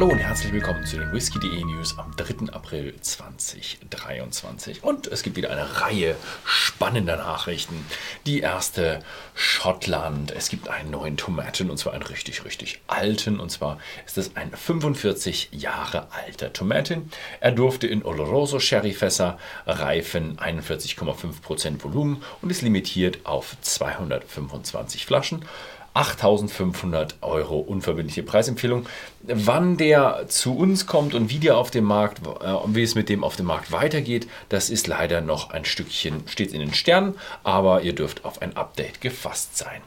Hallo und herzlich willkommen zu den Whisky.de News am 3. April 2023. Und es gibt wieder eine Reihe spannender Nachrichten. Die erste Schottland. Es gibt einen neuen Tomaten und zwar einen richtig, richtig alten. Und zwar ist es ein 45 Jahre alter Tomaten. Er durfte in Oloroso Sherryfässer reifen, 41,5% Volumen und ist limitiert auf 225 Flaschen. 8500 Euro unverbindliche Preisempfehlung. Wann der zu uns kommt und wie der auf dem Markt, äh, wie es mit dem auf dem Markt weitergeht, das ist leider noch ein Stückchen, steht in den Sternen, aber ihr dürft auf ein Update gefasst sein.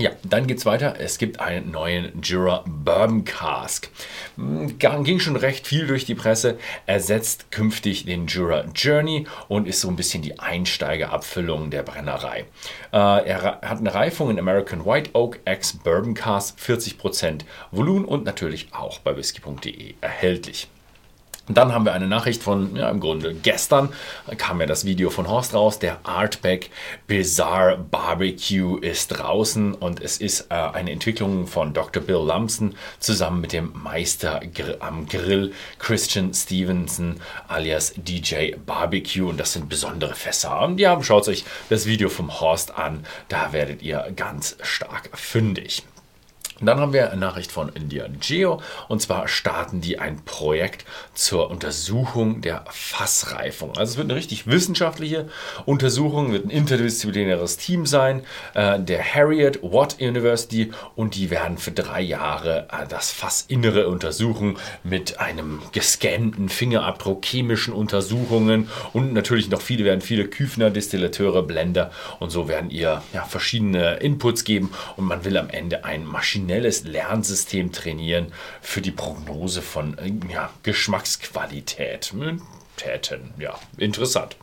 Ja, dann geht's weiter. Es gibt einen neuen Jura Bourbon Cask. Hm, ging schon recht viel durch die Presse. Ersetzt künftig den Jura Journey und ist so ein bisschen die Einsteigerabfüllung der Brennerei. Äh, er hat eine Reifung in American White Oak X Bourbon Cask, 40% Volumen und natürlich auch bei whisky.de erhältlich. Dann haben wir eine Nachricht von, ja, im Grunde gestern kam ja das Video von Horst raus. Der Artback Bizarre Barbecue ist draußen und es ist äh, eine Entwicklung von Dr. Bill Lumpson zusammen mit dem Meister am Grill Christian Stevenson alias DJ Barbecue und das sind besondere Fässer. Und ja, schaut euch das Video vom Horst an, da werdet ihr ganz stark fündig. Dann haben wir eine Nachricht von India Geo. Und zwar starten die ein Projekt zur Untersuchung der Fassreifung. Also es wird eine richtig wissenschaftliche Untersuchung, wird ein interdisziplinäres Team sein, äh, der Harriet Watt University. Und die werden für drei Jahre äh, das Fassinnere untersuchen mit einem gescannten Fingerabdruck, chemischen Untersuchungen. Und natürlich noch viele werden viele Küfner, Distillateure, Blender und so werden ihr ja, verschiedene Inputs geben. Und man will am Ende ein Maschinen maschinelles Lernsystem trainieren für die Prognose von äh, ja, Geschmacksqualität. Hm, Täten. Ja, interessant.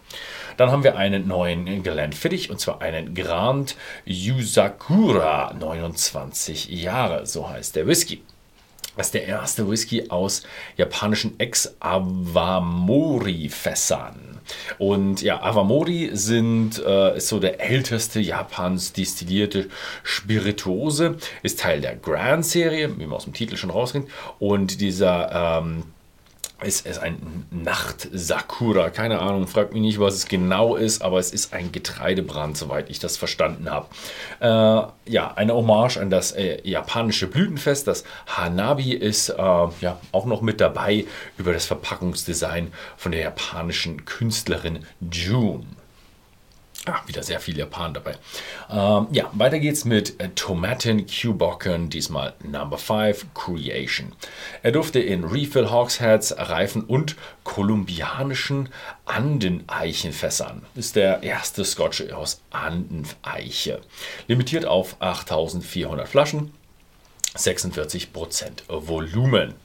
Dann haben wir einen neuen Geländefittich und zwar einen Grand Yusakura, 29 Jahre, so heißt der Whisky. Ist der erste Whisky aus japanischen Ex-Awamori-Fässern. Und ja, Awamori sind, äh, ist so der älteste Japans destillierte Spirituose, ist Teil der Grand-Serie, wie man aus dem Titel schon rauskennt. Und dieser ähm, es ist ein Nacht-Sakura. Keine Ahnung, fragt mich nicht, was es genau ist, aber es ist ein Getreidebrand, soweit ich das verstanden habe. Äh, ja, eine Hommage an das äh, japanische Blütenfest. Das Hanabi ist äh, ja auch noch mit dabei über das Verpackungsdesign von der japanischen Künstlerin June. Ah, wieder sehr viel Japan dabei. Ähm, ja, weiter geht's mit äh, Tomaten Cubocken, diesmal Number 5 Creation. Er durfte in Refill Hawksheads, Reifen und kolumbianischen Andeneichenfässern. Ist der erste Scotch aus Andeneiche. Limitiert auf 8400 Flaschen, 46% Volumen.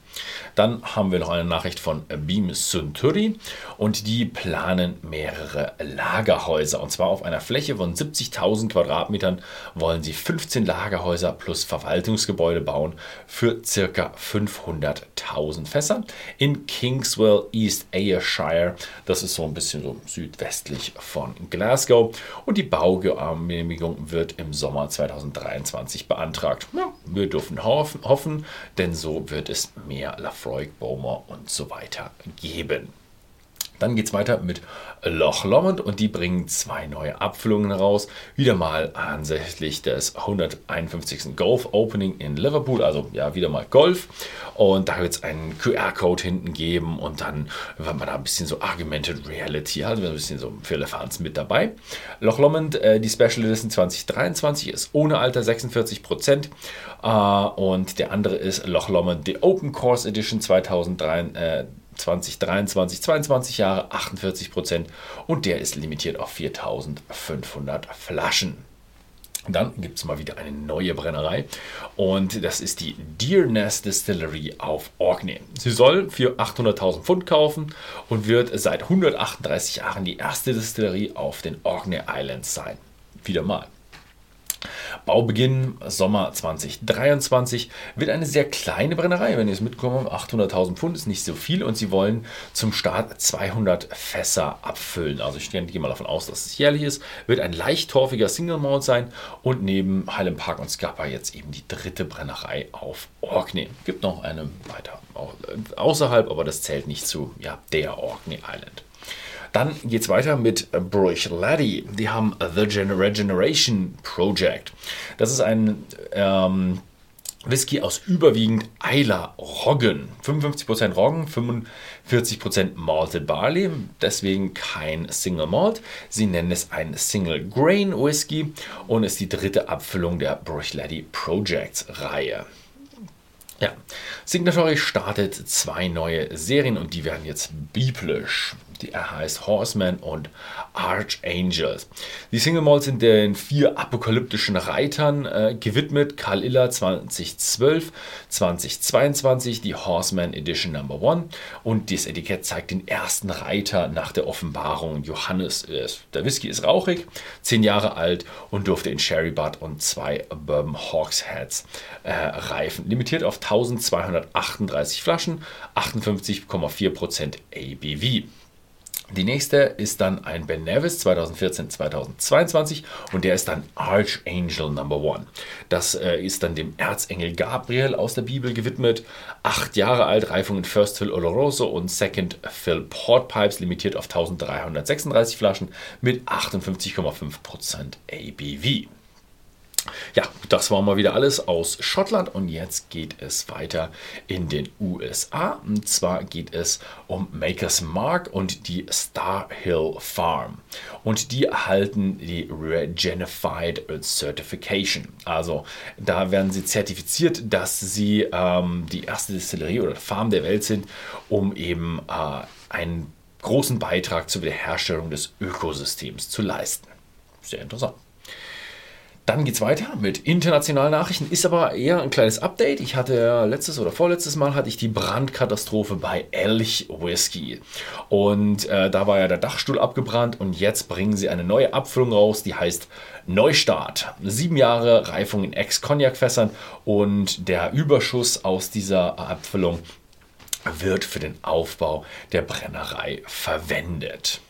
Dann haben wir noch eine Nachricht von Beam Suntory und die planen mehrere Lagerhäuser. Und zwar auf einer Fläche von 70.000 Quadratmetern wollen sie 15 Lagerhäuser plus Verwaltungsgebäude bauen für ca. 500.000 Fässer in Kingswell, East Ayrshire. Das ist so ein bisschen so südwestlich von Glasgow. Und die Baugenehmigung wird im Sommer 2023 beantragt. Ja, wir dürfen hoffen, denn so wird es mehr Lafayette Freud, Bowmer und so weiter geben. Dann geht es weiter mit Loch Lomond und die bringen zwei neue Abfüllungen raus. Wieder mal ansässlich des 151. Golf Opening in Liverpool, also ja, wieder mal Golf. Und da wird es einen QR-Code hinten geben und dann wird man da ein bisschen so Argumented Reality, also ein bisschen so für mit dabei. Loch Lomond, äh, die Special Edition 2023 ist ohne Alter 46%. Äh, und der andere ist Loch Lomond, die Open Course Edition 2023. Äh, 2023, 22 Jahre, 48 Prozent und der ist limitiert auf 4500 Flaschen. Dann gibt es mal wieder eine neue Brennerei und das ist die Dearness Distillery auf Orkney. Sie soll für 800.000 Pfund kaufen und wird seit 138 Jahren die erste Distillerie auf den Orkney Islands sein. Wieder mal. Baubeginn Sommer 2023 wird eine sehr kleine Brennerei, wenn ihr es mitkommt. 800.000 Pfund ist nicht so viel und sie wollen zum Start 200 Fässer abfüllen. Also ich gehe mal davon aus, dass es jährlich ist. Wird ein leicht torfiger Single Malt sein und neben Highland Park und Scapa jetzt eben die dritte Brennerei auf Orkney. Gibt noch eine weiter außerhalb, aber das zählt nicht zu ja, der Orkney Island. Dann geht es weiter mit Bruichladdich. Die haben The Regeneration Project. Das ist ein ähm, Whisky aus überwiegend Eiler Roggen. 55% Roggen, 45% Malted Barley, deswegen kein Single Malt. Sie nennen es ein Single Grain Whisky und ist die dritte Abfüllung der Bruichladdich Projects Reihe. Ja, Signatory startet zwei neue Serien und die werden jetzt biblisch. Er heißt Horseman und Archangels. Die Single Malls sind den vier apokalyptischen Reitern äh, gewidmet. Karl Iller 2012, 2022, die Horseman Edition Number One. Und das Etikett zeigt den ersten Reiter nach der Offenbarung. Johannes, äh, der Whisky ist rauchig, zehn Jahre alt und durfte in Sherry Butt und zwei Bourbon Hawksheads äh, reifen. Limitiert auf 1238 Flaschen, 58,4% ABV. Die nächste ist dann ein Ben Nevis 2014-2022 und der ist dann Archangel Number One. Das äh, ist dann dem Erzengel Gabriel aus der Bibel gewidmet. Acht Jahre alt, Reifung in First Fill Oloroso und Second Fill Port Pipes, limitiert auf 1336 Flaschen mit 58,5% ABV. Ja, das war mal wieder alles aus Schottland und jetzt geht es weiter in den USA. Und zwar geht es um Makers Mark und die Star Hill Farm. Und die erhalten die Regenified Certification. Also da werden sie zertifiziert, dass sie ähm, die erste Distillerie oder Farm der Welt sind, um eben äh, einen großen Beitrag zur Wiederherstellung des Ökosystems zu leisten. Sehr interessant. Dann geht es weiter mit internationalen Nachrichten. Ist aber eher ein kleines Update. Ich hatte letztes oder vorletztes Mal hatte ich die Brandkatastrophe bei Elch Whisky. Und äh, da war ja der Dachstuhl abgebrannt und jetzt bringen sie eine neue Abfüllung raus, die heißt Neustart. Sieben Jahre Reifung in Ex-Cognac-Fässern und der Überschuss aus dieser Abfüllung wird für den Aufbau der Brennerei verwendet.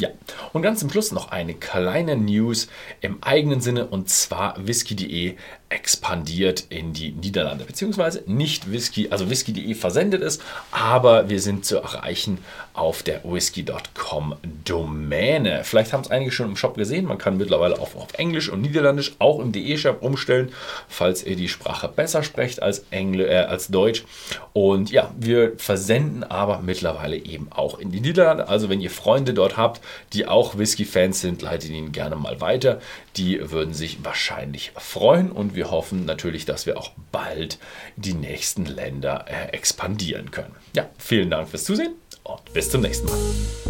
Ja, und ganz zum Schluss noch eine kleine News im eigenen Sinne und zwar whisky.de expandiert in die Niederlande, beziehungsweise nicht Whisky, also whisky.de versendet es, aber wir sind zu erreichen auf der whisky.com Domäne. Vielleicht haben es einige schon im Shop gesehen, man kann mittlerweile auch auf Englisch und Niederländisch auch im DE-Shop umstellen, falls ihr die Sprache besser sprecht als, Engl äh, als Deutsch. Und ja, wir versenden aber mittlerweile eben auch in die Niederlande, also wenn ihr Freunde dort habt, die auch Whisky-Fans sind, leitet ihnen gerne mal weiter. Die würden sich wahrscheinlich freuen und wir hoffen natürlich, dass wir auch bald die nächsten Länder äh, expandieren können. Ja, vielen Dank fürs Zusehen und bis zum nächsten Mal.